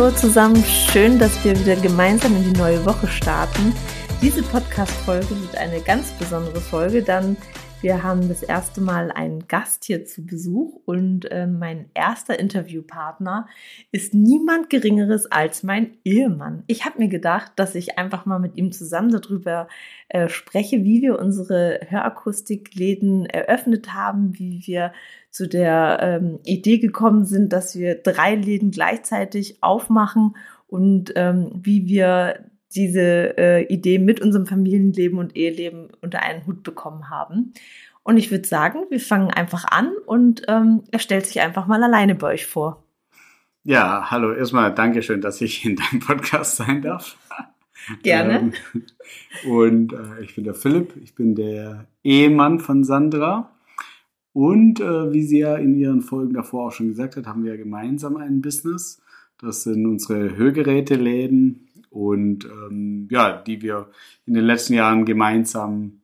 Hallo zusammen, schön, dass wir wieder gemeinsam in die neue Woche starten. Diese Podcast-Folge wird eine ganz besondere Folge, dann wir haben das erste Mal einen Gast hier zu Besuch und äh, mein erster Interviewpartner ist niemand Geringeres als mein Ehemann. Ich habe mir gedacht, dass ich einfach mal mit ihm zusammen darüber äh, spreche, wie wir unsere Hörakustikläden eröffnet haben, wie wir zu der ähm, Idee gekommen sind, dass wir drei Läden gleichzeitig aufmachen und ähm, wie wir diese äh, Idee mit unserem Familienleben und Eheleben unter einen Hut bekommen haben. Und ich würde sagen, wir fangen einfach an und ähm, er stellt sich einfach mal alleine bei euch vor. Ja, hallo, erstmal Dankeschön, dass ich in deinem Podcast sein darf. Gerne. Ähm, und äh, ich bin der Philipp, ich bin der Ehemann von Sandra. Und äh, wie sie ja in ihren Folgen davor auch schon gesagt hat, haben wir gemeinsam ein Business. Das sind unsere Hörgeräteläden und ähm, ja, die wir in den letzten Jahren gemeinsam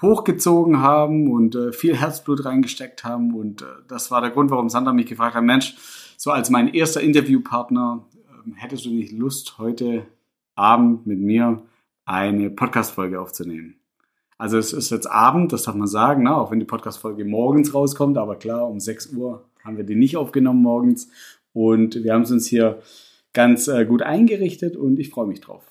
hochgezogen haben und äh, viel Herzblut reingesteckt haben. Und äh, das war der Grund, warum Sandra mich gefragt hat, Mensch, so als mein erster Interviewpartner, äh, hättest du nicht Lust, heute Abend mit mir eine Podcast-Folge aufzunehmen? Also es ist jetzt Abend, das darf man sagen, ne? auch wenn die Podcast-Folge morgens rauskommt, aber klar, um 6 Uhr haben wir die nicht aufgenommen morgens. Und wir haben es uns hier ganz äh, gut eingerichtet und ich freue mich drauf.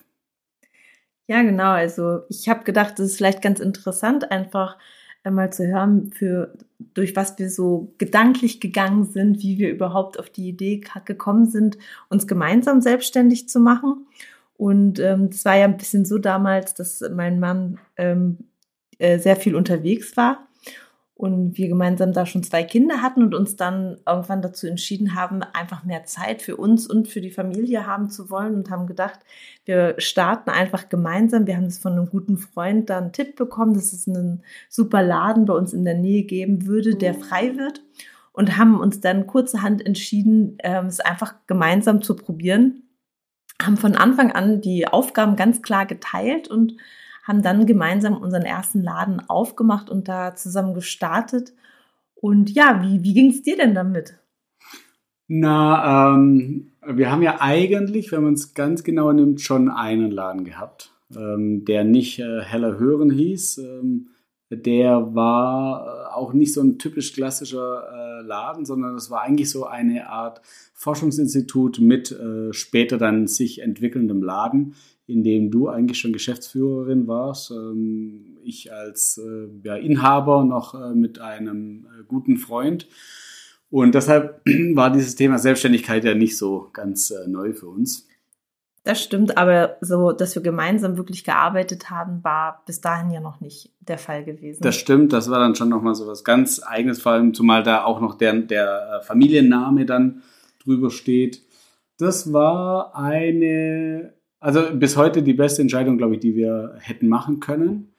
Ja, genau. Also ich habe gedacht, es ist vielleicht ganz interessant, einfach einmal zu hören, für durch was wir so gedanklich gegangen sind, wie wir überhaupt auf die Idee gekommen sind, uns gemeinsam selbstständig zu machen. Und ähm, war ja ein bisschen so damals, dass mein Mann ähm, äh, sehr viel unterwegs war und wir gemeinsam da schon zwei Kinder hatten und uns dann irgendwann dazu entschieden haben, einfach mehr Zeit für uns und für die Familie haben zu wollen und haben gedacht, wir starten einfach gemeinsam. Wir haben es von einem guten Freund da einen Tipp bekommen, dass es einen super Laden bei uns in der Nähe geben würde, der frei wird und haben uns dann kurzerhand entschieden, ähm, es einfach gemeinsam zu probieren, haben von Anfang an die Aufgaben ganz klar geteilt und haben dann gemeinsam unseren ersten Laden aufgemacht und da zusammen gestartet. Und ja, wie, wie ging es dir denn damit? Na, ähm, wir haben ja eigentlich, wenn man es ganz genau nimmt, schon einen Laden gehabt, ähm, der nicht äh, Heller Hören hieß. Ähm, der war äh, auch nicht so ein typisch klassischer äh, Laden, sondern das war eigentlich so eine Art Forschungsinstitut mit äh, später dann sich entwickelndem Laden, in dem du eigentlich schon Geschäftsführerin warst. Ähm, ich als äh, ja, Inhaber noch äh, mit einem äh, guten Freund. Und deshalb war dieses Thema Selbstständigkeit ja nicht so ganz neu für uns. Das stimmt, aber so, dass wir gemeinsam wirklich gearbeitet haben, war bis dahin ja noch nicht der Fall gewesen. Das stimmt, das war dann schon nochmal so was ganz eigenes, vor allem zumal da auch noch der, der Familienname dann drüber steht. Das war eine also bis heute die beste Entscheidung, glaube ich, die wir hätten machen können.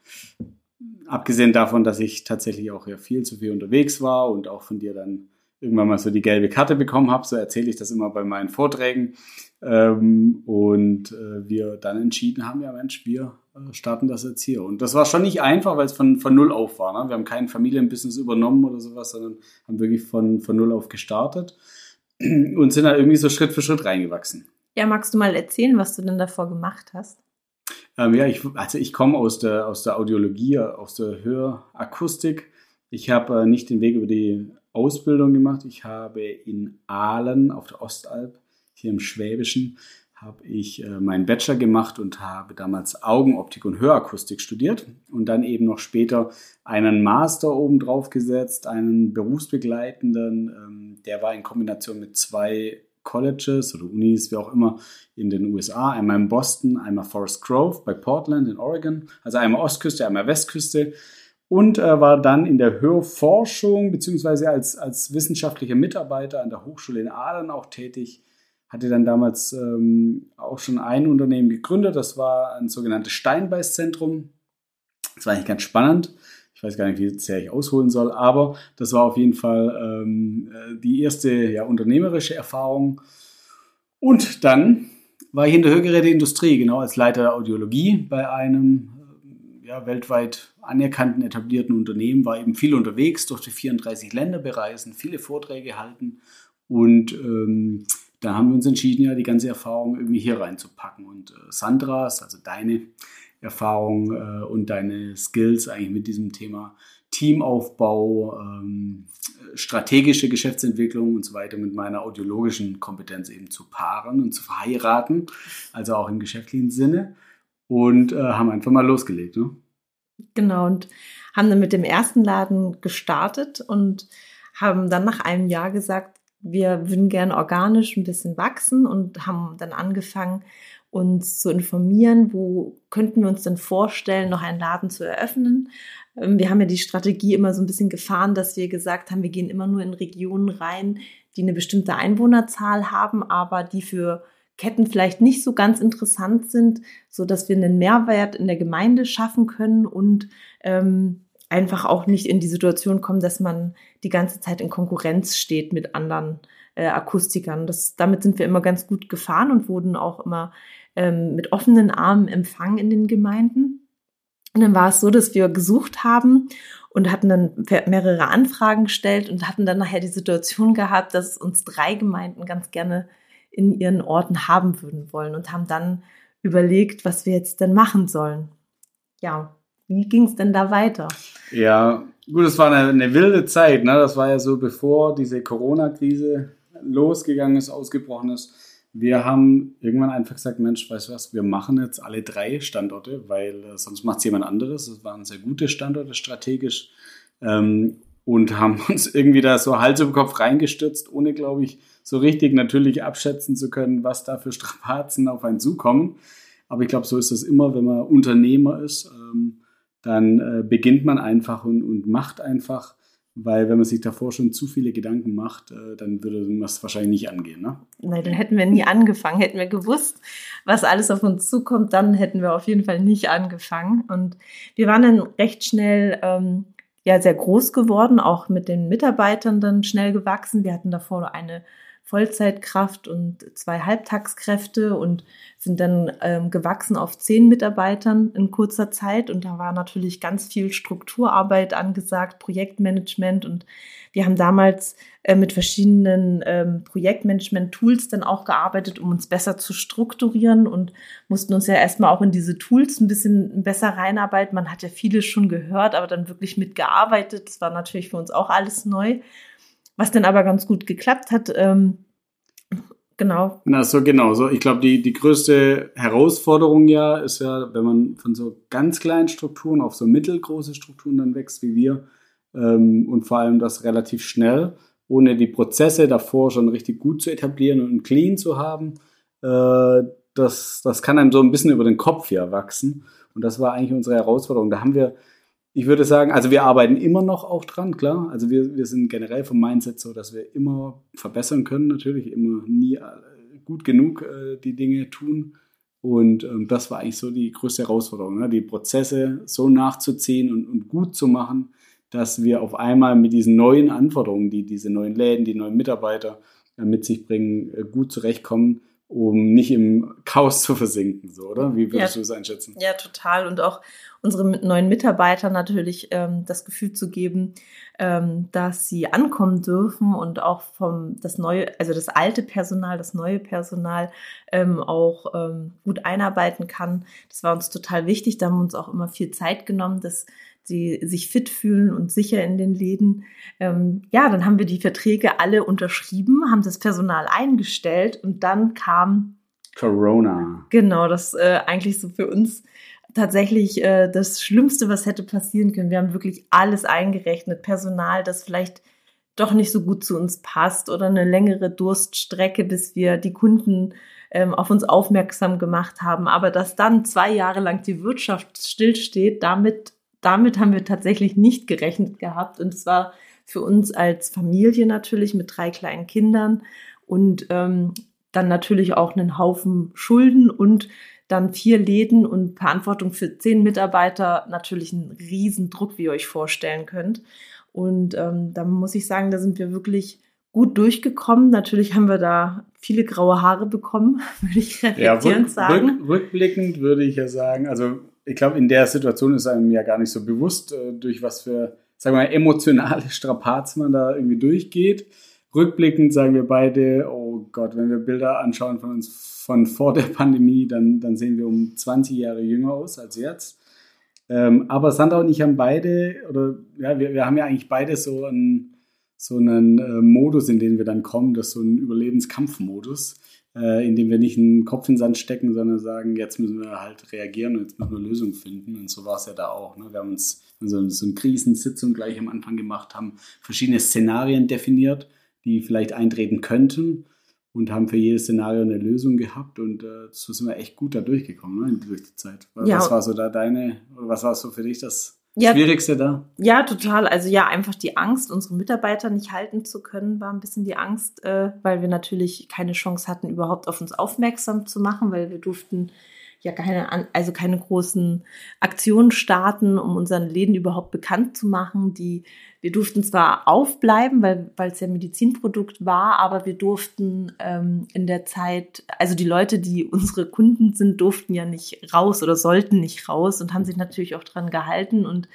Abgesehen davon, dass ich tatsächlich auch ja viel zu viel unterwegs war und auch von dir dann irgendwann mal so die gelbe Karte bekommen habe. So erzähle ich das immer bei meinen Vorträgen. Ähm, und äh, wir dann entschieden haben, ja Mensch, wir äh, starten das jetzt hier. Und das war schon nicht einfach, weil es von, von null auf war. Ne? Wir haben kein Familienbusiness übernommen oder sowas, sondern haben wirklich von, von null auf gestartet und sind da irgendwie so Schritt für Schritt reingewachsen. Ja, magst du mal erzählen, was du denn davor gemacht hast? Ähm, ja, ich, also ich komme aus der, aus der Audiologie, aus der Hörakustik. Ich habe äh, nicht den Weg über die Ausbildung gemacht. Ich habe in Aalen auf der Ostalb, hier im Schwäbischen, habe ich äh, meinen Bachelor gemacht und habe damals Augenoptik und Hörakustik studiert und dann eben noch später einen Master obendrauf gesetzt, einen berufsbegleitenden, ähm, der war in Kombination mit zwei Colleges oder Unis, wie auch immer, in den USA. Einmal in Boston, einmal Forest Grove bei Portland in Oregon. Also einmal Ostküste, einmal Westküste. Und äh, war dann in der Hörforschung beziehungsweise als, als wissenschaftlicher Mitarbeiter an der Hochschule in Aalen auch tätig. Hatte dann damals ähm, auch schon ein Unternehmen gegründet. Das war ein sogenanntes Steinbeißzentrum. Das war eigentlich ganz spannend. Ich weiß gar nicht, wie sehr ich ausholen soll, aber das war auf jeden Fall ähm, äh, die erste ja, unternehmerische Erfahrung. Und dann war ich in der Hörgeräteindustrie, genau als Leiter der Audiologie bei einem ja, weltweit anerkannten, etablierten Unternehmen, war eben viel unterwegs, durfte 34 Länder bereisen, viele Vorträge halten und ähm, da haben wir uns entschieden, ja, die ganze Erfahrung irgendwie hier reinzupacken. Und äh, Sandras, also deine Erfahrung äh, und deine Skills eigentlich mit diesem Thema Teamaufbau, ähm, strategische Geschäftsentwicklung und so weiter mit meiner audiologischen Kompetenz eben zu paaren und zu verheiraten, also auch im geschäftlichen Sinne. Und äh, haben einfach mal losgelegt. Ne? Genau, und haben dann mit dem ersten Laden gestartet und haben dann nach einem Jahr gesagt, wir würden gerne organisch ein bisschen wachsen und haben dann angefangen, uns zu informieren, wo könnten wir uns denn vorstellen, noch einen Laden zu eröffnen. Ähm, wir haben ja die Strategie immer so ein bisschen gefahren, dass wir gesagt haben, wir gehen immer nur in Regionen rein, die eine bestimmte Einwohnerzahl haben, aber die für Ketten vielleicht nicht so ganz interessant sind, so dass wir einen Mehrwert in der Gemeinde schaffen können und ähm, einfach auch nicht in die Situation kommen, dass man die ganze Zeit in Konkurrenz steht mit anderen äh, Akustikern. Das, damit sind wir immer ganz gut gefahren und wurden auch immer ähm, mit offenen Armen empfangen in den Gemeinden. Und dann war es so, dass wir gesucht haben und hatten dann mehrere Anfragen gestellt und hatten dann nachher die Situation gehabt, dass uns drei Gemeinden ganz gerne in ihren Orten haben würden wollen und haben dann überlegt, was wir jetzt denn machen sollen. Ja, wie ging es denn da weiter? Ja, gut, es war eine, eine, wilde Zeit. Ne? Das war ja so, bevor diese Corona-Krise losgegangen ist, ausgebrochen ist. Wir haben irgendwann einfach gesagt, Mensch, weißt du was, wir machen jetzt alle drei Standorte, weil äh, sonst macht es jemand anderes. Das waren sehr gute Standorte strategisch ähm, und haben uns irgendwie da so Hals über Kopf reingestürzt, ohne, glaube ich, so richtig natürlich abschätzen zu können, was da für Strapazen auf einen zukommen. Aber ich glaube, so ist es immer, wenn man Unternehmer ist. Ähm, dann äh, beginnt man einfach und, und macht einfach, weil wenn man sich davor schon zu viele Gedanken macht, äh, dann würde man es wahrscheinlich nicht angehen. Ne? Nein, dann hätten wir nie angefangen. Hätten wir gewusst, was alles auf uns zukommt, dann hätten wir auf jeden Fall nicht angefangen. Und wir waren dann recht schnell ähm, ja sehr groß geworden, auch mit den Mitarbeitern dann schnell gewachsen. Wir hatten davor eine Vollzeitkraft und zwei Halbtagskräfte und sind dann ähm, gewachsen auf zehn Mitarbeitern in kurzer Zeit. Und da war natürlich ganz viel Strukturarbeit angesagt, Projektmanagement. Und wir haben damals äh, mit verschiedenen ähm, Projektmanagement-Tools dann auch gearbeitet, um uns besser zu strukturieren und mussten uns ja erstmal auch in diese Tools ein bisschen besser reinarbeiten. Man hat ja vieles schon gehört, aber dann wirklich mitgearbeitet. Das war natürlich für uns auch alles neu was dann aber ganz gut geklappt hat. Ähm, genau. Na, so genau. So, ich glaube, die, die größte Herausforderung ja ist ja, wenn man von so ganz kleinen Strukturen auf so mittelgroße Strukturen dann wächst wie wir ähm, und vor allem das relativ schnell, ohne die Prozesse davor schon richtig gut zu etablieren und clean zu haben. Äh, das, das kann einem so ein bisschen über den Kopf ja wachsen. Und das war eigentlich unsere Herausforderung. Da haben wir ich würde sagen, also wir arbeiten immer noch auch dran, klar. Also wir, wir sind generell vom Mindset so, dass wir immer verbessern können, natürlich, immer nie äh, gut genug äh, die Dinge tun. Und ähm, das war eigentlich so die größte Herausforderung, ne? die Prozesse so nachzuziehen und, und gut zu machen, dass wir auf einmal mit diesen neuen Anforderungen, die diese neuen Läden, die neuen Mitarbeiter äh, mit sich bringen, äh, gut zurechtkommen um nicht im Chaos zu versinken, so, oder? Wie würdest ja, du es einschätzen? Ja, total. Und auch unsere neuen Mitarbeiter natürlich ähm, das Gefühl zu geben, ähm, dass sie ankommen dürfen und auch vom das neue, also das alte Personal, das neue Personal ähm, auch ähm, gut einarbeiten kann. Das war uns total wichtig. Da haben wir uns auch immer viel Zeit genommen, dass sie sich fit fühlen und sicher in den Läden. Ähm, ja, dann haben wir die Verträge alle unterschrieben, haben das Personal eingestellt und dann kam Corona. Genau, das äh, eigentlich so für uns tatsächlich äh, das Schlimmste, was hätte passieren können. Wir haben wirklich alles eingerechnet, Personal, das vielleicht doch nicht so gut zu uns passt oder eine längere Durststrecke, bis wir die Kunden ähm, auf uns aufmerksam gemacht haben. Aber dass dann zwei Jahre lang die Wirtschaft stillsteht, damit damit haben wir tatsächlich nicht gerechnet gehabt. Und es war für uns als Familie natürlich mit drei kleinen Kindern und ähm, dann natürlich auch einen Haufen Schulden und dann vier Läden und Verantwortung für zehn Mitarbeiter natürlich ein Riesendruck, wie ihr euch vorstellen könnt. Und ähm, da muss ich sagen, da sind wir wirklich gut durchgekommen. Natürlich haben wir da viele graue Haare bekommen, würde ich reflektierend ja, rück, sagen. Rück, rückblickend würde ich ja sagen, also ich glaube, in der Situation ist einem ja gar nicht so bewusst, äh, durch was für, sagen wir mal, emotionale Strapaz man da irgendwie durchgeht. rückblickend sagen wir beide, oh Gott, wenn wir Bilder anschauen von uns von vor der Pandemie, dann, dann sehen wir um 20 Jahre jünger aus als jetzt. Ähm, aber Sandra und ich haben beide, oder ja, wir, wir haben ja eigentlich beide so einen, so einen äh, Modus, in den wir dann kommen, das ist so ein Überlebenskampfmodus, äh, in dem wir nicht einen Kopf in den Sand stecken, sondern sagen, jetzt müssen wir halt reagieren und jetzt müssen wir Lösungen finden. Und so war es ja da auch. Ne? Wir haben uns so, so eine Krisensitzung gleich am Anfang gemacht, haben verschiedene Szenarien definiert die vielleicht eintreten könnten und haben für jedes Szenario eine Lösung gehabt und äh, so sind wir echt gut da durchgekommen ne, durch die Zeit. Was ja. war so da deine, oder was war so für dich das ja, Schwierigste da? Ja, total. Also ja, einfach die Angst, unsere Mitarbeiter nicht halten zu können, war ein bisschen die Angst, äh, weil wir natürlich keine Chance hatten, überhaupt auf uns aufmerksam zu machen, weil wir durften ja keine, also keine großen Aktionen starten, um unseren Läden überhaupt bekannt zu machen. Die, wir durften zwar aufbleiben, weil, weil es ja Medizinprodukt war, aber wir durften ähm, in der Zeit, also die Leute, die unsere Kunden sind, durften ja nicht raus oder sollten nicht raus und haben sich natürlich auch dran gehalten und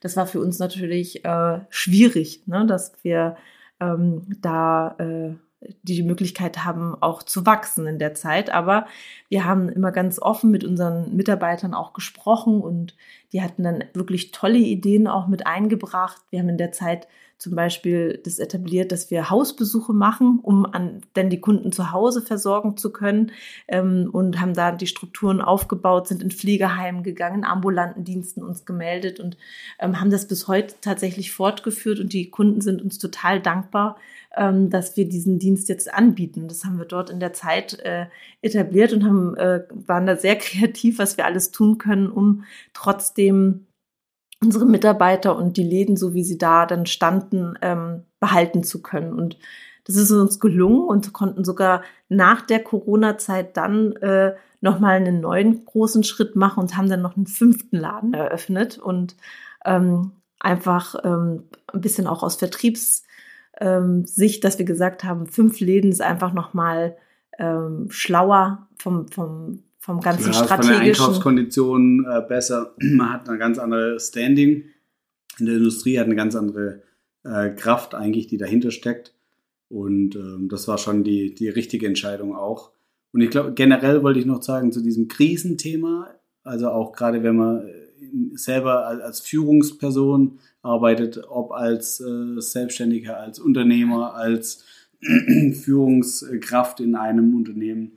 das war für uns natürlich äh, schwierig, ne, dass wir ähm, da äh, die Möglichkeit haben, auch zu wachsen in der Zeit. Aber wir haben immer ganz offen mit unseren Mitarbeitern auch gesprochen und die hatten dann wirklich tolle Ideen auch mit eingebracht. Wir haben in der Zeit zum Beispiel das etabliert, dass wir Hausbesuche machen, um an, denn die Kunden zu Hause versorgen zu können ähm, und haben da die Strukturen aufgebaut, sind in Pflegeheimen gegangen, ambulanten Diensten uns gemeldet und ähm, haben das bis heute tatsächlich fortgeführt und die Kunden sind uns total dankbar, ähm, dass wir diesen Dienst jetzt anbieten. Das haben wir dort in der Zeit äh, etabliert und haben, äh, waren da sehr kreativ, was wir alles tun können, um trotzdem unsere Mitarbeiter und die Läden, so wie sie da dann standen, ähm, behalten zu können. Und das ist uns gelungen und konnten sogar nach der Corona-Zeit dann äh, nochmal einen neuen großen Schritt machen und haben dann noch einen fünften Laden eröffnet und ähm, einfach ähm, ein bisschen auch aus Vertriebs ähm, dass wir gesagt haben, fünf Läden ist einfach nochmal ähm, schlauer vom, vom, vom ganzen ja, strategischen. Von den Einkaufskonditionen äh, besser. Man hat eine ganz andere Standing in der Industrie, hat eine ganz andere äh, Kraft eigentlich, die dahinter steckt. Und ähm, das war schon die, die richtige Entscheidung auch. Und ich glaube, generell wollte ich noch sagen zu diesem Krisenthema, also auch gerade wenn man selber als Führungsperson arbeitet, ob als äh, Selbstständiger, als Unternehmer, als Führungskraft in einem Unternehmen.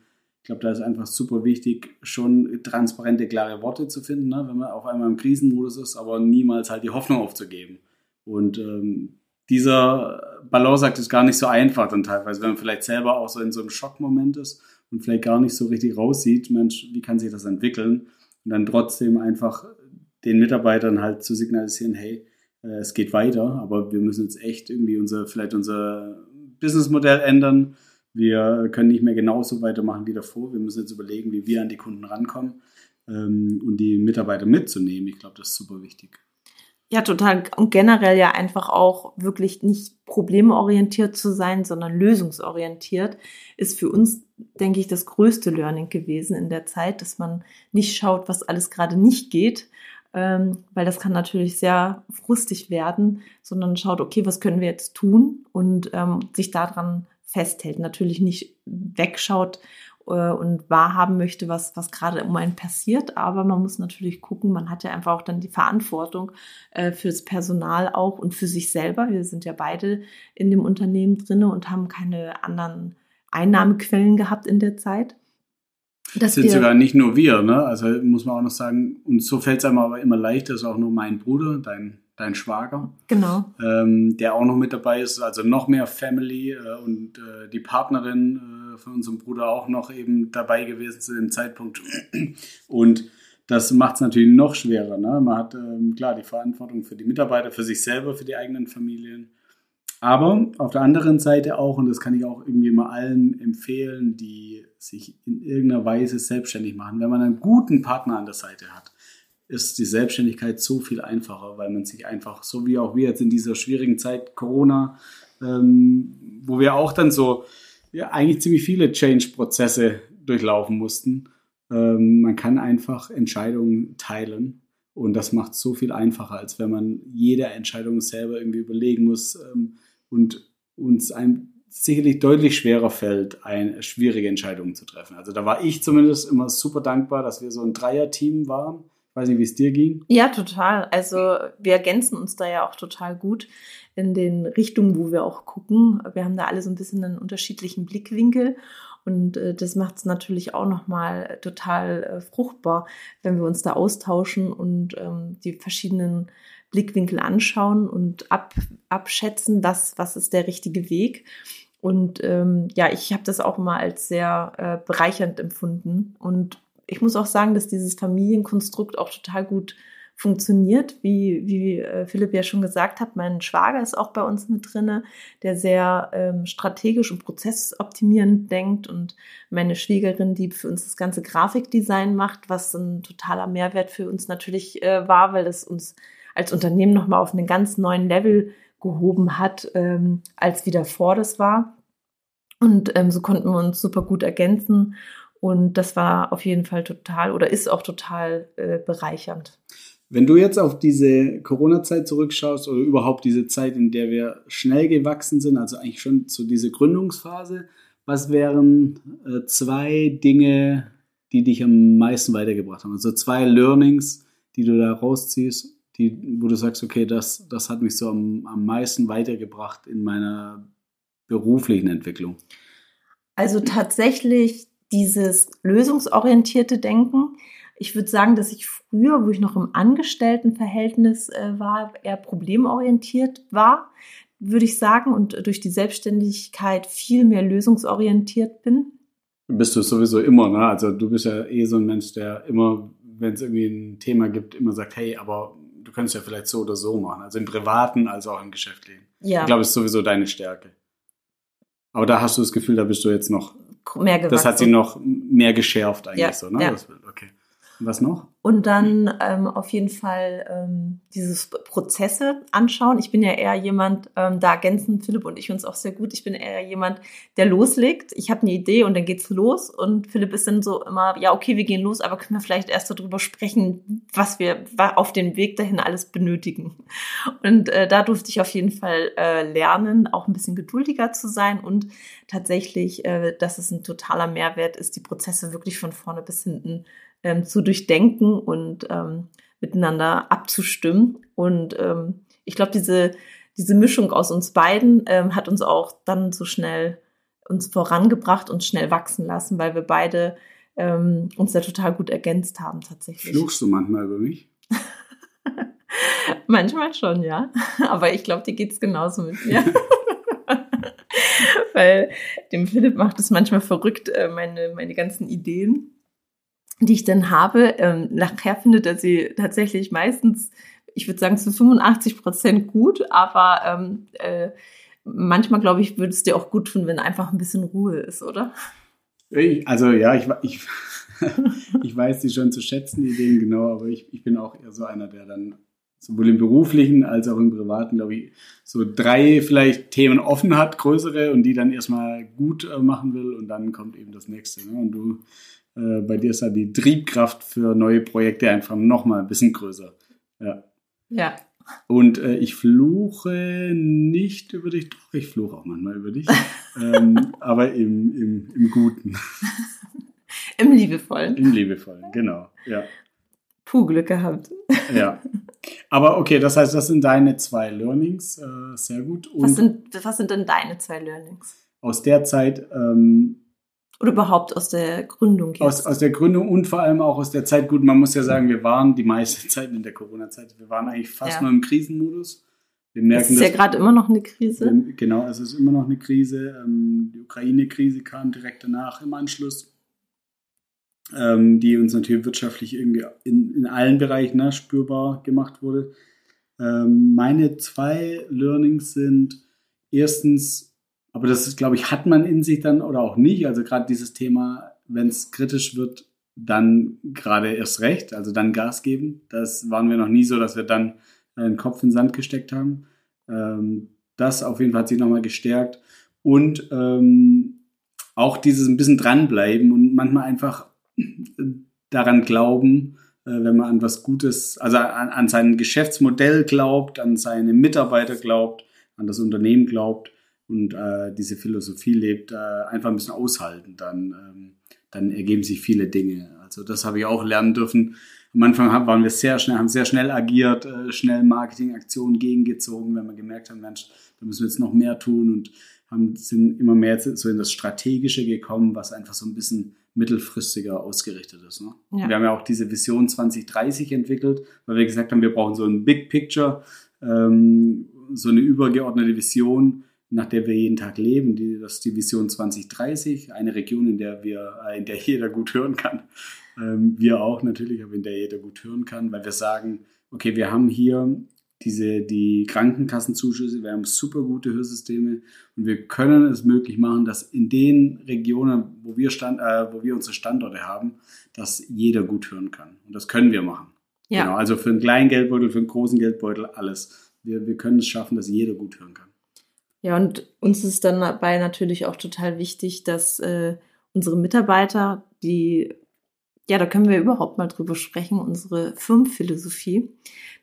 Glaube, da ist einfach super wichtig, schon transparente, klare Worte zu finden, ne? wenn man auf einmal im Krisenmodus ist, aber niemals halt die Hoffnung aufzugeben. Und ähm, dieser Balanceakt ist gar nicht so einfach dann teilweise, wenn man vielleicht selber auch so in so einem Schockmoment ist und vielleicht gar nicht so richtig raussieht, Mensch, wie kann sich das entwickeln? Und dann trotzdem einfach den Mitarbeitern halt zu signalisieren, hey, äh, es geht weiter, aber wir müssen jetzt echt irgendwie unser, vielleicht unser Businessmodell ändern. Wir können nicht mehr genauso weitermachen wie davor. Wir müssen jetzt überlegen, wie wir an die Kunden rankommen ähm, und die Mitarbeiter mitzunehmen. Ich glaube, das ist super wichtig. Ja, total. Und generell ja einfach auch wirklich nicht problemorientiert zu sein, sondern lösungsorientiert ist für uns, denke ich, das größte Learning gewesen in der Zeit, dass man nicht schaut, was alles gerade nicht geht, ähm, weil das kann natürlich sehr frustig werden, sondern schaut, okay, was können wir jetzt tun und ähm, sich daran festhält. Natürlich nicht wegschaut äh, und wahrhaben möchte, was, was gerade um einen passiert, aber man muss natürlich gucken, man hat ja einfach auch dann die Verantwortung äh, fürs Personal auch und für sich selber. Wir sind ja beide in dem Unternehmen drinne und haben keine anderen Einnahmequellen gehabt in der Zeit. Das sind sogar nicht nur wir, ne? Also muss man auch noch sagen, und so fällt es einem aber immer leichter, ist auch nur mein Bruder, dein, dein Schwager. Genau. Ähm, der auch noch mit dabei ist, also noch mehr Family äh, und äh, die Partnerin äh, von unserem Bruder auch noch eben dabei gewesen zu dem Zeitpunkt. Und das macht es natürlich noch schwerer. Ne? Man hat ähm, klar die Verantwortung für die Mitarbeiter, für sich selber, für die eigenen Familien. Aber auf der anderen Seite auch, und das kann ich auch irgendwie mal allen empfehlen, die sich in irgendeiner Weise selbstständig machen. Wenn man einen guten Partner an der Seite hat, ist die Selbstständigkeit so viel einfacher, weil man sich einfach, so wie auch wir jetzt in dieser schwierigen Zeit Corona, ähm, wo wir auch dann so ja, eigentlich ziemlich viele Change-Prozesse durchlaufen mussten, ähm, man kann einfach Entscheidungen teilen und das macht so viel einfacher, als wenn man jede Entscheidung selber irgendwie überlegen muss ähm, und uns ein sicherlich deutlich schwerer fällt, eine schwierige Entscheidungen zu treffen. Also da war ich zumindest immer super dankbar, dass wir so ein Dreier-Team waren. Weiß nicht, wie es dir ging. Ja, total. Also wir ergänzen uns da ja auch total gut in den Richtungen, wo wir auch gucken. Wir haben da alle so ein bisschen einen unterschiedlichen Blickwinkel. Und äh, das macht es natürlich auch nochmal total äh, fruchtbar, wenn wir uns da austauschen und ähm, die verschiedenen Blickwinkel anschauen und ab, abschätzen, was, was ist der richtige Weg. Und ähm, ja, ich habe das auch immer als sehr äh, bereichernd empfunden. Und ich muss auch sagen, dass dieses Familienkonstrukt auch total gut funktioniert, wie, wie äh, Philipp ja schon gesagt hat. Mein Schwager ist auch bei uns mit drinne, der sehr ähm, strategisch und prozessoptimierend denkt und meine Schwiegerin, die für uns das ganze Grafikdesign macht, was ein totaler Mehrwert für uns natürlich äh, war, weil es uns als Unternehmen nochmal auf einen ganz neuen Level gehoben hat, ähm, als wie davor das war. Und ähm, so konnten wir uns super gut ergänzen. Und das war auf jeden Fall total oder ist auch total äh, bereichernd. Wenn du jetzt auf diese Corona-Zeit zurückschaust oder überhaupt diese Zeit, in der wir schnell gewachsen sind, also eigentlich schon zu dieser Gründungsphase, was wären äh, zwei Dinge, die dich am meisten weitergebracht haben? Also zwei Learnings, die du da rausziehst, die, wo du sagst, okay, das, das hat mich so am, am meisten weitergebracht in meiner beruflichen Entwicklung. Also tatsächlich dieses lösungsorientierte Denken ich würde sagen, dass ich früher, wo ich noch im Angestelltenverhältnis äh, war, eher problemorientiert war, würde ich sagen, und durch die Selbstständigkeit viel mehr lösungsorientiert bin. Bist du sowieso immer, ne? Also du bist ja eh so ein Mensch, der immer, wenn es irgendwie ein Thema gibt, immer sagt, hey, aber du könntest ja vielleicht so oder so machen. Also im Privaten als auch im Geschäftlichen. Ja. Ich glaube, es ist sowieso deine Stärke. Aber da hast du das Gefühl, da bist du jetzt noch mehr gewachsen. Das hat sie noch mehr geschärft eigentlich ja, so, ne? Ja. Okay. Was noch? Und dann ähm, auf jeden Fall ähm, dieses Prozesse anschauen. Ich bin ja eher jemand, ähm, da ergänzen Philipp und ich uns auch sehr gut. Ich bin eher jemand, der loslegt. Ich habe eine Idee und dann geht's los. Und Philipp ist dann so immer, ja, okay, wir gehen los, aber können wir vielleicht erst darüber sprechen, was wir auf dem Weg dahin alles benötigen. Und äh, da durfte ich auf jeden Fall äh, lernen, auch ein bisschen geduldiger zu sein und tatsächlich, äh, dass es ein totaler Mehrwert ist, die Prozesse wirklich von vorne bis hinten ähm, zu durchdenken und ähm, miteinander abzustimmen. Und ähm, ich glaube, diese, diese Mischung aus uns beiden ähm, hat uns auch dann so schnell uns vorangebracht und schnell wachsen lassen, weil wir beide ähm, uns da total gut ergänzt haben tatsächlich. Fluchst du manchmal über mich? manchmal schon, ja. Aber ich glaube, dir geht's genauso mit mir. weil dem Philipp macht es manchmal verrückt, äh, meine, meine ganzen Ideen die ich dann habe. Ähm, nachher findet er sie tatsächlich meistens, ich würde sagen, zu 85 Prozent gut, aber ähm, äh, manchmal, glaube ich, würde es dir auch gut tun, wenn einfach ein bisschen Ruhe ist, oder? Ich, also ja, ich, ich, ich weiß sie schon zu schätzen, die Ideen genau, aber ich, ich bin auch eher so einer, der dann sowohl im beruflichen als auch im privaten, glaube ich, so drei vielleicht Themen offen hat, größere, und die dann erstmal gut äh, machen will und dann kommt eben das nächste. Ne? Und du äh, bei dir ist ja die Triebkraft für neue Projekte einfach nochmal ein bisschen größer. Ja. Ja. Und äh, ich fluche nicht über dich, doch, ich fluche auch manchmal über dich, ähm, aber im, im, im Guten. Im Liebevollen. Im Liebevollen, genau, ja. Puh, Glück gehabt. Ja. Aber okay, das heißt, das sind deine zwei Learnings. Äh, sehr gut. Und was, sind, was sind denn deine zwei Learnings? Aus der Zeit ähm, oder überhaupt aus der Gründung jetzt? Aus, aus der Gründung und vor allem auch aus der Zeit. Gut, man muss ja sagen, wir waren die meiste Zeit in der Corona-Zeit. Wir waren eigentlich fast ja. nur im Krisenmodus. Wir merken, es ist ja gerade immer noch eine Krise. Wir, genau, es ist immer noch eine Krise. Ähm, die Ukraine-Krise kam direkt danach im Anschluss, ähm, die uns natürlich wirtschaftlich irgendwie in, in allen Bereichen ne, spürbar gemacht wurde. Ähm, meine zwei Learnings sind erstens, aber das ist, glaube ich, hat man in sich dann oder auch nicht. Also gerade dieses Thema, wenn es kritisch wird, dann gerade erst recht, also dann Gas geben. Das waren wir noch nie so, dass wir dann einen Kopf in den Sand gesteckt haben. Ähm, das auf jeden Fall hat sich nochmal gestärkt. Und ähm, auch dieses ein bisschen dranbleiben und manchmal einfach daran glauben, äh, wenn man an was Gutes, also an, an sein Geschäftsmodell glaubt, an seine Mitarbeiter glaubt, an das Unternehmen glaubt, und äh, diese Philosophie lebt, äh, einfach ein bisschen aushalten, dann, ähm, dann ergeben sich viele Dinge. Also das habe ich auch lernen dürfen. Am Anfang waren wir sehr schnell, haben sehr schnell agiert, äh, schnell Marketingaktionen gegengezogen, wenn wir gemerkt haben, Mensch, da müssen wir jetzt noch mehr tun und haben, sind immer mehr so in das Strategische gekommen, was einfach so ein bisschen mittelfristiger ausgerichtet ist. Ne? Ja. Wir haben ja auch diese Vision 2030 entwickelt, weil wir gesagt haben, wir brauchen so ein Big Picture, ähm, so eine übergeordnete Vision, nach der wir jeden Tag leben. Die, das ist die Vision 2030, eine Region, in der wir, äh, in der jeder gut hören kann. Ähm, wir auch natürlich, aber in der jeder gut hören kann, weil wir sagen, okay, wir haben hier diese, die Krankenkassenzuschüsse, wir haben super gute Hörsysteme und wir können es möglich machen, dass in den Regionen, wo wir, Stand, äh, wo wir unsere Standorte haben, dass jeder gut hören kann. Und das können wir machen. Ja. Genau, also für einen kleinen Geldbeutel, für einen großen Geldbeutel, alles. Wir, wir können es schaffen, dass jeder gut hören kann. Ja, und uns ist dann dabei natürlich auch total wichtig, dass äh, unsere Mitarbeiter, die, ja, da können wir überhaupt mal drüber sprechen, unsere Firmenphilosophie.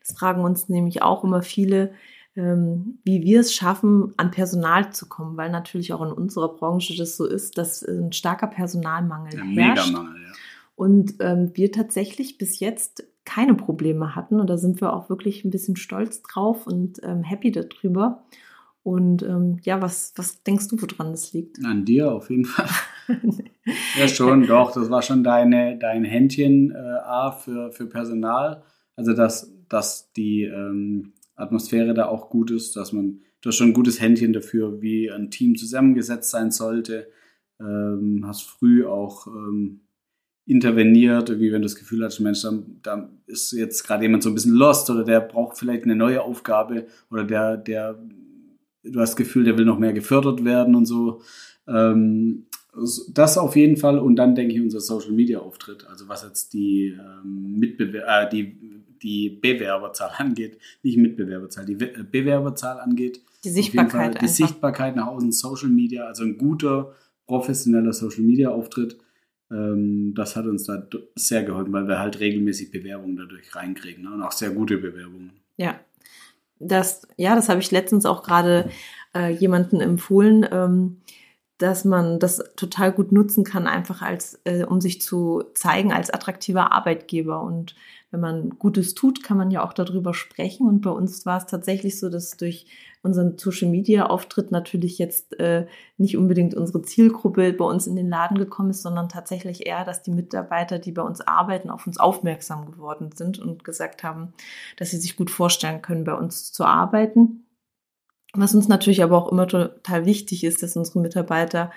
Das fragen uns nämlich auch immer viele, ähm, wie wir es schaffen, an Personal zu kommen, weil natürlich auch in unserer Branche das so ist, dass ein starker Personalmangel ja, herrscht. Megamangel, ja. Und ähm, wir tatsächlich bis jetzt keine Probleme hatten. Und da sind wir auch wirklich ein bisschen stolz drauf und ähm, happy darüber. Und ähm, ja, was, was denkst du, woran das liegt? An dir auf jeden Fall. ja, schon, doch. Das war schon deine, dein Händchen äh, A für, für Personal. Also, dass, dass die ähm, Atmosphäre da auch gut ist, dass man, du hast schon ein gutes Händchen dafür, wie ein Team zusammengesetzt sein sollte. Ähm, hast früh auch ähm, interveniert, irgendwie, wenn du das Gefühl hast, Mensch, da, da ist jetzt gerade jemand so ein bisschen lost oder der braucht vielleicht eine neue Aufgabe oder der, der du hast das Gefühl, der will noch mehr gefördert werden und so. Ähm, das auf jeden Fall und dann denke ich unser Social Media Auftritt, also was jetzt die ähm, Mitbewer äh, die die Bewerberzahl angeht, nicht Mitbewerberzahl, die äh, Bewerberzahl angeht. Die Sichtbarkeit. Fall, die Sichtbarkeit nach außen, Social Media, also ein guter professioneller Social Media Auftritt. Ähm, das hat uns da sehr geholfen, weil wir halt regelmäßig Bewerbungen dadurch reinkriegen ne? und auch sehr gute Bewerbungen. Ja, das, ja, das habe ich letztens auch gerade äh, jemanden empfohlen, ähm, dass man das total gut nutzen kann, einfach als, äh, um sich zu zeigen als attraktiver Arbeitgeber. Und wenn man Gutes tut, kann man ja auch darüber sprechen. Und bei uns war es tatsächlich so, dass durch unseren Social Media Auftritt natürlich jetzt äh, nicht unbedingt unsere Zielgruppe bei uns in den Laden gekommen ist, sondern tatsächlich eher, dass die Mitarbeiter, die bei uns arbeiten, auf uns aufmerksam geworden sind und gesagt haben, dass sie sich gut vorstellen können, bei uns zu arbeiten. Was uns natürlich aber auch immer total wichtig ist, dass unsere Mitarbeiter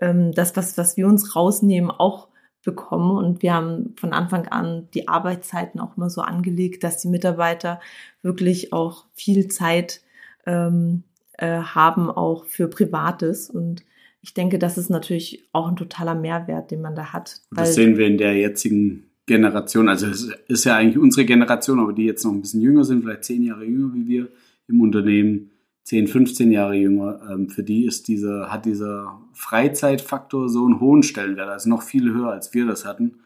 ähm, das, was, was wir uns rausnehmen, auch bekommen. Und wir haben von Anfang an die Arbeitszeiten auch immer so angelegt, dass die Mitarbeiter wirklich auch viel Zeit ähm, äh, haben, auch für Privates. Und ich denke, das ist natürlich auch ein totaler Mehrwert, den man da hat. das sehen wir in der jetzigen Generation. Also es ist ja eigentlich unsere Generation, aber die jetzt noch ein bisschen jünger sind, vielleicht zehn Jahre jünger wie wir im Unternehmen 10, 15 Jahre jünger, ähm, für die ist dieser, hat dieser Freizeitfaktor so einen hohen Stellenwert, also noch viel höher, als wir das hatten.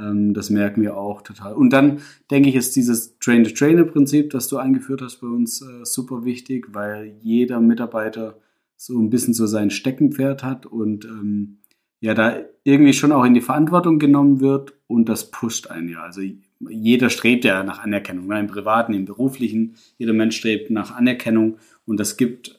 Ähm, das merken wir auch total. Und dann denke ich, ist dieses Train-to-Trainer-Prinzip, das du eingeführt hast, bei uns äh, super wichtig, weil jeder Mitarbeiter so ein bisschen so sein Steckenpferd hat und ähm, ja, da irgendwie schon auch in die Verantwortung genommen wird und das pusht einen ja. Also jeder strebt ja nach Anerkennung, ne? im privaten, im beruflichen. Jeder Mensch strebt nach Anerkennung und das gibt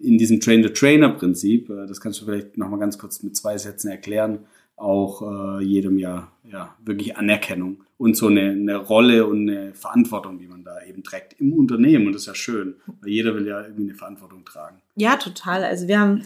in diesem Train-the-Trainer-Prinzip, äh, das kannst du vielleicht nochmal ganz kurz mit zwei Sätzen erklären, auch äh, jedem Jahr ja, wirklich Anerkennung und so eine, eine Rolle und eine Verantwortung, die man da eben trägt im Unternehmen. Und das ist ja schön, weil jeder will ja irgendwie eine Verantwortung tragen. Ja, total. Also wir haben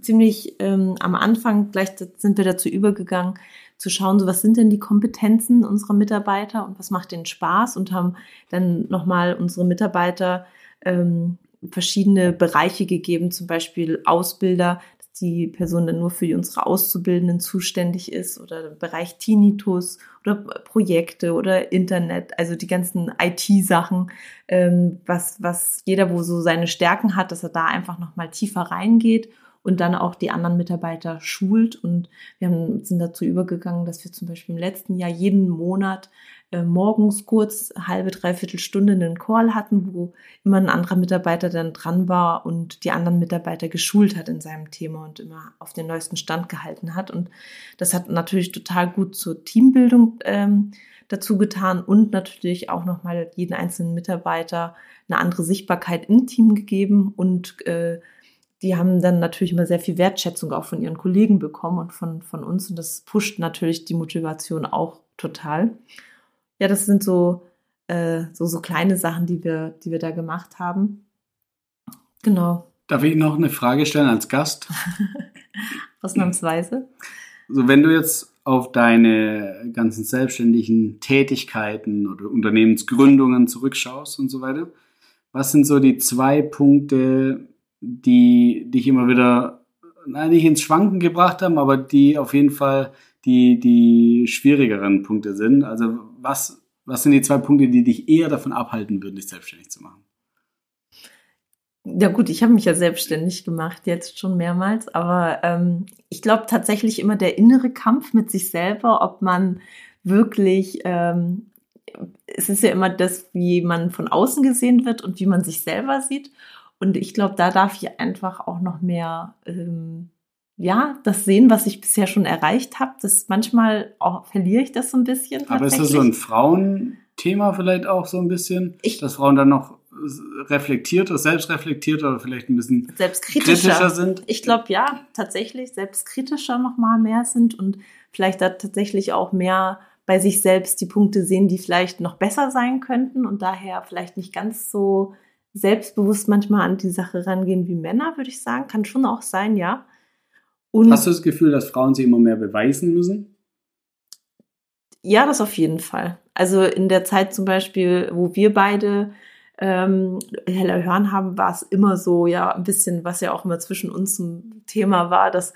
ziemlich ähm, am Anfang, gleich sind wir dazu übergegangen, zu schauen, so was sind denn die Kompetenzen unserer Mitarbeiter und was macht denen Spaß und haben dann nochmal unsere Mitarbeiter ähm, verschiedene Bereiche gegeben, zum Beispiel Ausbilder, die Person dann nur für unsere Auszubildenden zuständig ist oder Bereich Tinnitus oder Projekte oder Internet, also die ganzen IT-Sachen, ähm, was, was jeder, wo so seine Stärken hat, dass er da einfach nochmal tiefer reingeht und dann auch die anderen Mitarbeiter schult. Und wir haben, sind dazu übergegangen, dass wir zum Beispiel im letzten Jahr jeden Monat äh, morgens kurz halbe, dreiviertel Stunde einen Call hatten, wo immer ein anderer Mitarbeiter dann dran war und die anderen Mitarbeiter geschult hat in seinem Thema und immer auf den neuesten Stand gehalten hat. Und das hat natürlich total gut zur Teambildung ähm, dazu getan und natürlich auch nochmal jeden einzelnen Mitarbeiter eine andere Sichtbarkeit im Team gegeben und äh, die haben dann natürlich immer sehr viel Wertschätzung auch von ihren Kollegen bekommen und von, von uns und das pusht natürlich die Motivation auch total ja, das sind so, äh, so, so kleine Sachen, die wir, die wir da gemacht haben. Genau. Darf ich noch eine Frage stellen als Gast? Ausnahmsweise. So, wenn du jetzt auf deine ganzen selbstständigen Tätigkeiten oder Unternehmensgründungen zurückschaust und so weiter, was sind so die zwei Punkte, die dich immer wieder, nein, nicht ins Schwanken gebracht haben, aber die auf jeden Fall die, die schwierigeren Punkte sind? Also was, was sind die zwei Punkte, die dich eher davon abhalten würden, dich selbstständig zu machen? Ja gut, ich habe mich ja selbstständig gemacht, jetzt schon mehrmals, aber ähm, ich glaube tatsächlich immer der innere Kampf mit sich selber, ob man wirklich, ähm, es ist ja immer das, wie man von außen gesehen wird und wie man sich selber sieht. Und ich glaube, da darf ich einfach auch noch mehr ähm, ja, das sehen, was ich bisher schon erreicht habe. Das manchmal auch verliere ich das so ein bisschen. Aber ist das so ein Frauenthema vielleicht auch so ein bisschen, ich, dass Frauen dann noch reflektierter, selbstreflektierter oder vielleicht ein bisschen selbstkritischer sind? Ich glaube ja, tatsächlich selbstkritischer noch mal mehr sind und vielleicht da tatsächlich auch mehr bei sich selbst die Punkte sehen, die vielleicht noch besser sein könnten und daher vielleicht nicht ganz so selbstbewusst manchmal an die Sache rangehen wie Männer, würde ich sagen. Kann schon auch sein, ja. Und Hast du das Gefühl, dass Frauen sich immer mehr beweisen müssen? Ja, das auf jeden Fall. Also in der Zeit zum Beispiel, wo wir beide ähm, Heller Hören haben, war es immer so, ja, ein bisschen, was ja auch immer zwischen uns ein Thema war, dass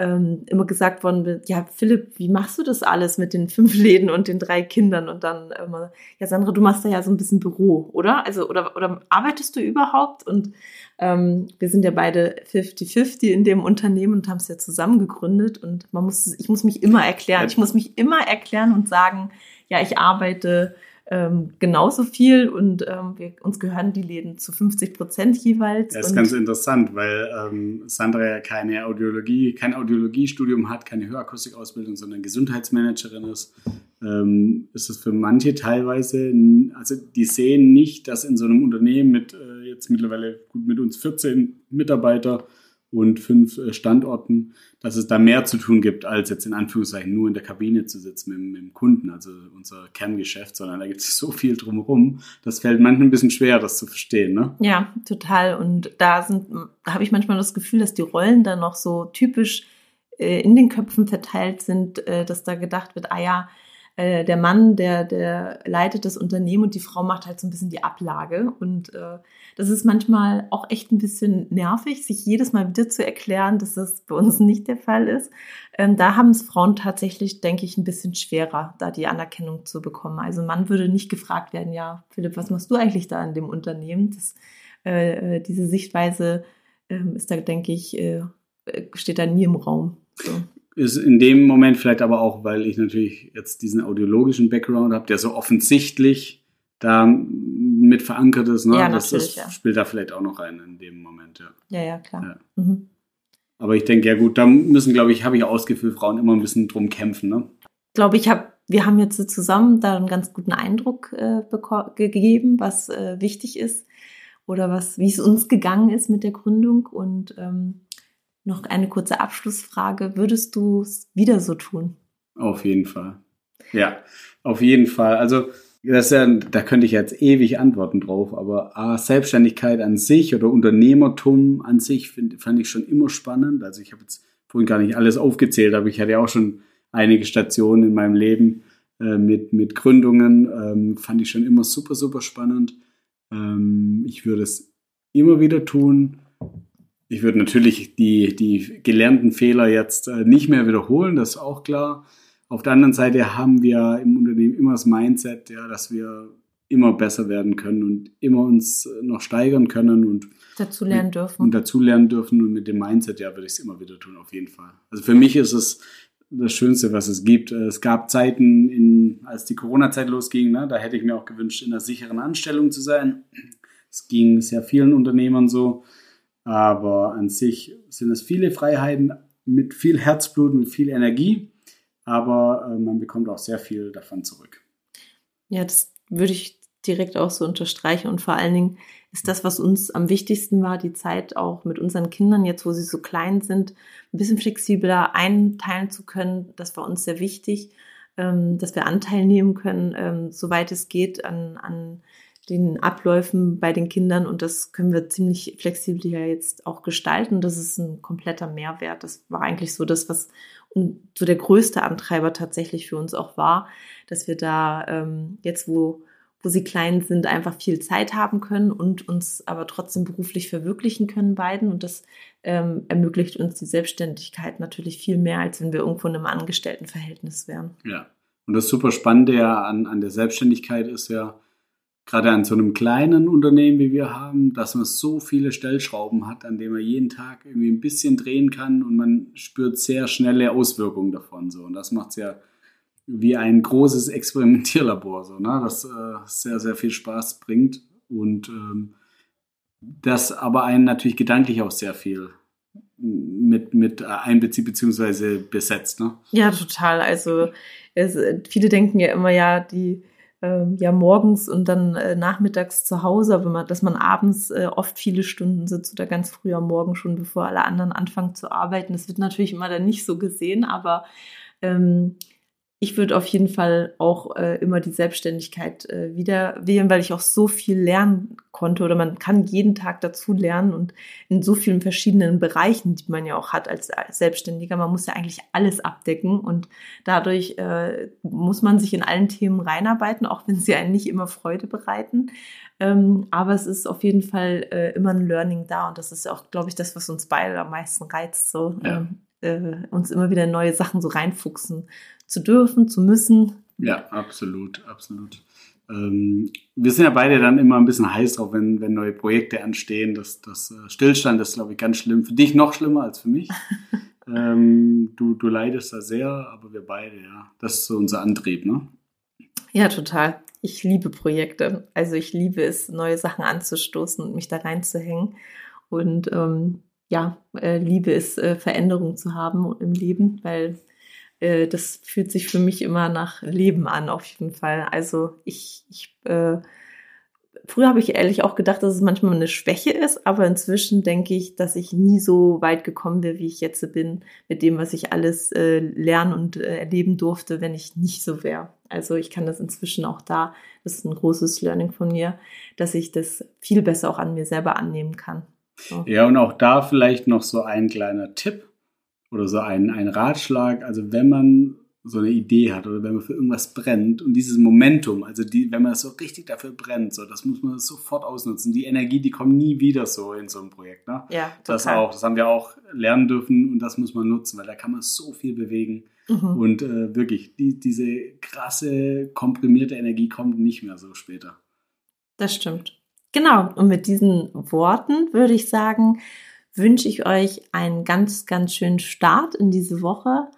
ähm, immer gesagt worden wird, ja, Philipp, wie machst du das alles mit den fünf Läden und den drei Kindern? Und dann immer, ja, Sandra, du machst da ja so ein bisschen Büro, oder? Also, oder, oder arbeitest du überhaupt? Und ähm, wir sind ja beide 50-50 in dem Unternehmen und haben es ja zusammen gegründet. Und man muss, ich muss mich immer erklären. Ich muss mich immer erklären und sagen, ja, ich arbeite ähm, genauso viel und ähm, wir, uns gehören die Läden zu 50 Prozent jeweils. Das ist ganz interessant, weil ähm, Sandra ja keine Audiologie, kein Audiologiestudium hat, keine Hörakustikausbildung, sondern Gesundheitsmanagerin ist. Ähm, ist es für manche teilweise, also die sehen nicht, dass in so einem Unternehmen mit äh, jetzt mittlerweile gut mit uns 14 Mitarbeiter und fünf äh, Standorten, dass es da mehr zu tun gibt, als jetzt in Anführungszeichen nur in der Kabine zu sitzen mit, mit dem Kunden, also unser Kerngeschäft, sondern da gibt es so viel drumherum. Das fällt manchmal ein bisschen schwer, das zu verstehen, ne? Ja, total. Und da sind, habe ich manchmal das Gefühl, dass die Rollen dann noch so typisch äh, in den Köpfen verteilt sind, äh, dass da gedacht wird, ah ja, äh, der Mann, der, der leitet das Unternehmen und die Frau macht halt so ein bisschen die Ablage. Und äh, das ist manchmal auch echt ein bisschen nervig, sich jedes Mal wieder zu erklären, dass das bei uns nicht der Fall ist. Ähm, da haben es Frauen tatsächlich, denke ich, ein bisschen schwerer, da die Anerkennung zu bekommen. Also man würde nicht gefragt werden, ja, Philipp, was machst du eigentlich da in dem Unternehmen? Das, äh, äh diese Sichtweise äh, ist da, denke ich, äh, steht da nie im Raum. So ist in dem Moment vielleicht aber auch, weil ich natürlich jetzt diesen audiologischen Background habe, der so offensichtlich da mit verankert ist. Ne? Ja, das, das ja. spielt da vielleicht auch noch rein in dem Moment, ja. Ja, ja, klar. Ja. Mhm. Aber ich denke, ja gut, da müssen, glaube ich, habe ich ausgefühlt, Frauen immer ein bisschen drum kämpfen. Ne? Ich glaube, ich habe, wir haben jetzt zusammen da einen ganz guten Eindruck äh, gegeben, was äh, wichtig ist oder was, wie es uns gegangen ist mit der Gründung und ähm, noch eine kurze Abschlussfrage. Würdest du es wieder so tun? Auf jeden Fall. Ja, auf jeden Fall. Also, das ja, da könnte ich jetzt ewig antworten drauf, aber A, Selbstständigkeit an sich oder Unternehmertum an sich find, fand ich schon immer spannend. Also ich habe jetzt vorhin gar nicht alles aufgezählt, aber ich hatte ja auch schon einige Stationen in meinem Leben äh, mit, mit Gründungen. Ähm, fand ich schon immer super, super spannend. Ähm, ich würde es immer wieder tun. Ich würde natürlich die, die gelernten Fehler jetzt äh, nicht mehr wiederholen, das ist auch klar. Auf der anderen Seite haben wir im Unternehmen immer das Mindset, ja, dass wir immer besser werden können und immer uns äh, noch steigern können und dazu lernen dürfen. Und dazu lernen dürfen und mit dem Mindset, ja, würde ich es immer wieder tun, auf jeden Fall. Also für mich ist es das Schönste, was es gibt. Es gab Zeiten, in, als die Corona-Zeit losging, ne, da hätte ich mir auch gewünscht, in einer sicheren Anstellung zu sein. Es ging sehr vielen Unternehmern so. Aber an sich sind es viele Freiheiten mit viel Herzblut, mit viel Energie. Aber äh, man bekommt auch sehr viel davon zurück. Ja, das würde ich direkt auch so unterstreichen. Und vor allen Dingen ist das, was uns am wichtigsten war, die Zeit auch mit unseren Kindern, jetzt wo sie so klein sind, ein bisschen flexibler einteilen zu können. Das war uns sehr wichtig, ähm, dass wir Anteil nehmen können, ähm, soweit es geht, an, an den Abläufen bei den Kindern. Und das können wir ziemlich flexibel ja jetzt auch gestalten. Das ist ein kompletter Mehrwert. Das war eigentlich so das, was so der größte Antreiber tatsächlich für uns auch war, dass wir da ähm, jetzt, wo wo sie klein sind, einfach viel Zeit haben können und uns aber trotzdem beruflich verwirklichen können, beiden. Und das ähm, ermöglicht uns die Selbstständigkeit natürlich viel mehr, als wenn wir irgendwo in einem Angestelltenverhältnis wären. Ja. Und das super Spannende ja an, an der Selbstständigkeit ist ja, gerade an so einem kleinen Unternehmen wie wir haben, dass man so viele Stellschrauben hat, an denen man jeden Tag irgendwie ein bisschen drehen kann und man spürt sehr schnelle Auswirkungen davon. So. Und das macht es ja wie ein großes Experimentierlabor, so, ne? das äh, sehr, sehr viel Spaß bringt und ähm, das aber einen natürlich gedanklich auch sehr viel mit, mit einbezieht bzw. besetzt. Ne? Ja, total. Also es, viele denken ja immer, ja, die ähm, ja morgens und dann äh, nachmittags zu Hause, wenn man, dass man abends äh, oft viele Stunden sitzt oder ganz früh am Morgen schon, bevor alle anderen anfangen zu arbeiten. Das wird natürlich immer dann nicht so gesehen, aber ähm, ich würde auf jeden Fall auch äh, immer die Selbstständigkeit äh, wieder wählen, weil ich auch so viel lernen konnte oder man kann jeden Tag dazu lernen und in so vielen verschiedenen Bereichen, die man ja auch hat als, als Selbstständiger. Man muss ja eigentlich alles abdecken und dadurch äh, muss man sich in allen Themen reinarbeiten, auch wenn sie einen nicht immer Freude bereiten. Ähm, aber es ist auf jeden Fall äh, immer ein Learning da und das ist auch, glaube ich, das, was uns beide am meisten reizt, so ja. ähm, äh, uns immer wieder neue Sachen so reinfuchsen zu dürfen, zu müssen. Ja, absolut, absolut. Ähm, wir sind ja beide dann immer ein bisschen heiß drauf, wenn, wenn neue Projekte anstehen. Das, das äh, Stillstand ist, glaube ich, ganz schlimm. Für dich noch schlimmer als für mich. ähm, du, du leidest da sehr, aber wir beide, ja. Das ist so unser Antrieb, ne? Ja, total. Ich liebe Projekte. Also ich liebe es, neue Sachen anzustoßen und mich da reinzuhängen. Und ähm, ja, äh, liebe es, äh, Veränderungen zu haben im Leben, weil äh, das fühlt sich für mich immer nach Leben an, auf jeden Fall. Also ich, ich äh, früher habe ich ehrlich auch gedacht, dass es manchmal eine Schwäche ist, aber inzwischen denke ich, dass ich nie so weit gekommen wäre, wie ich jetzt bin, mit dem, was ich alles äh, lernen und äh, erleben durfte, wenn ich nicht so wäre. Also ich kann das inzwischen auch da, das ist ein großes Learning von mir, dass ich das viel besser auch an mir selber annehmen kann. So. Ja, und auch da vielleicht noch so ein kleiner Tipp oder so ein, ein Ratschlag. Also wenn man so eine Idee hat oder wenn man für irgendwas brennt und dieses Momentum, also die, wenn man so richtig dafür brennt, so, das muss man sofort ausnutzen. Die Energie, die kommt nie wieder so in so ein Projekt. Ne? Ja, total. Das auch, das haben wir auch lernen dürfen und das muss man nutzen, weil da kann man so viel bewegen. Mhm. Und äh, wirklich, die, diese krasse, komprimierte Energie kommt nicht mehr so später. Das stimmt. Genau, und mit diesen Worten würde ich sagen, wünsche ich euch einen ganz, ganz schönen Start in diese Woche.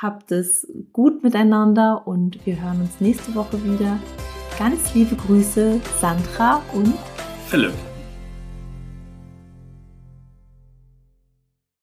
Habt es gut miteinander und wir hören uns nächste Woche wieder. Ganz liebe Grüße, Sandra und Philipp.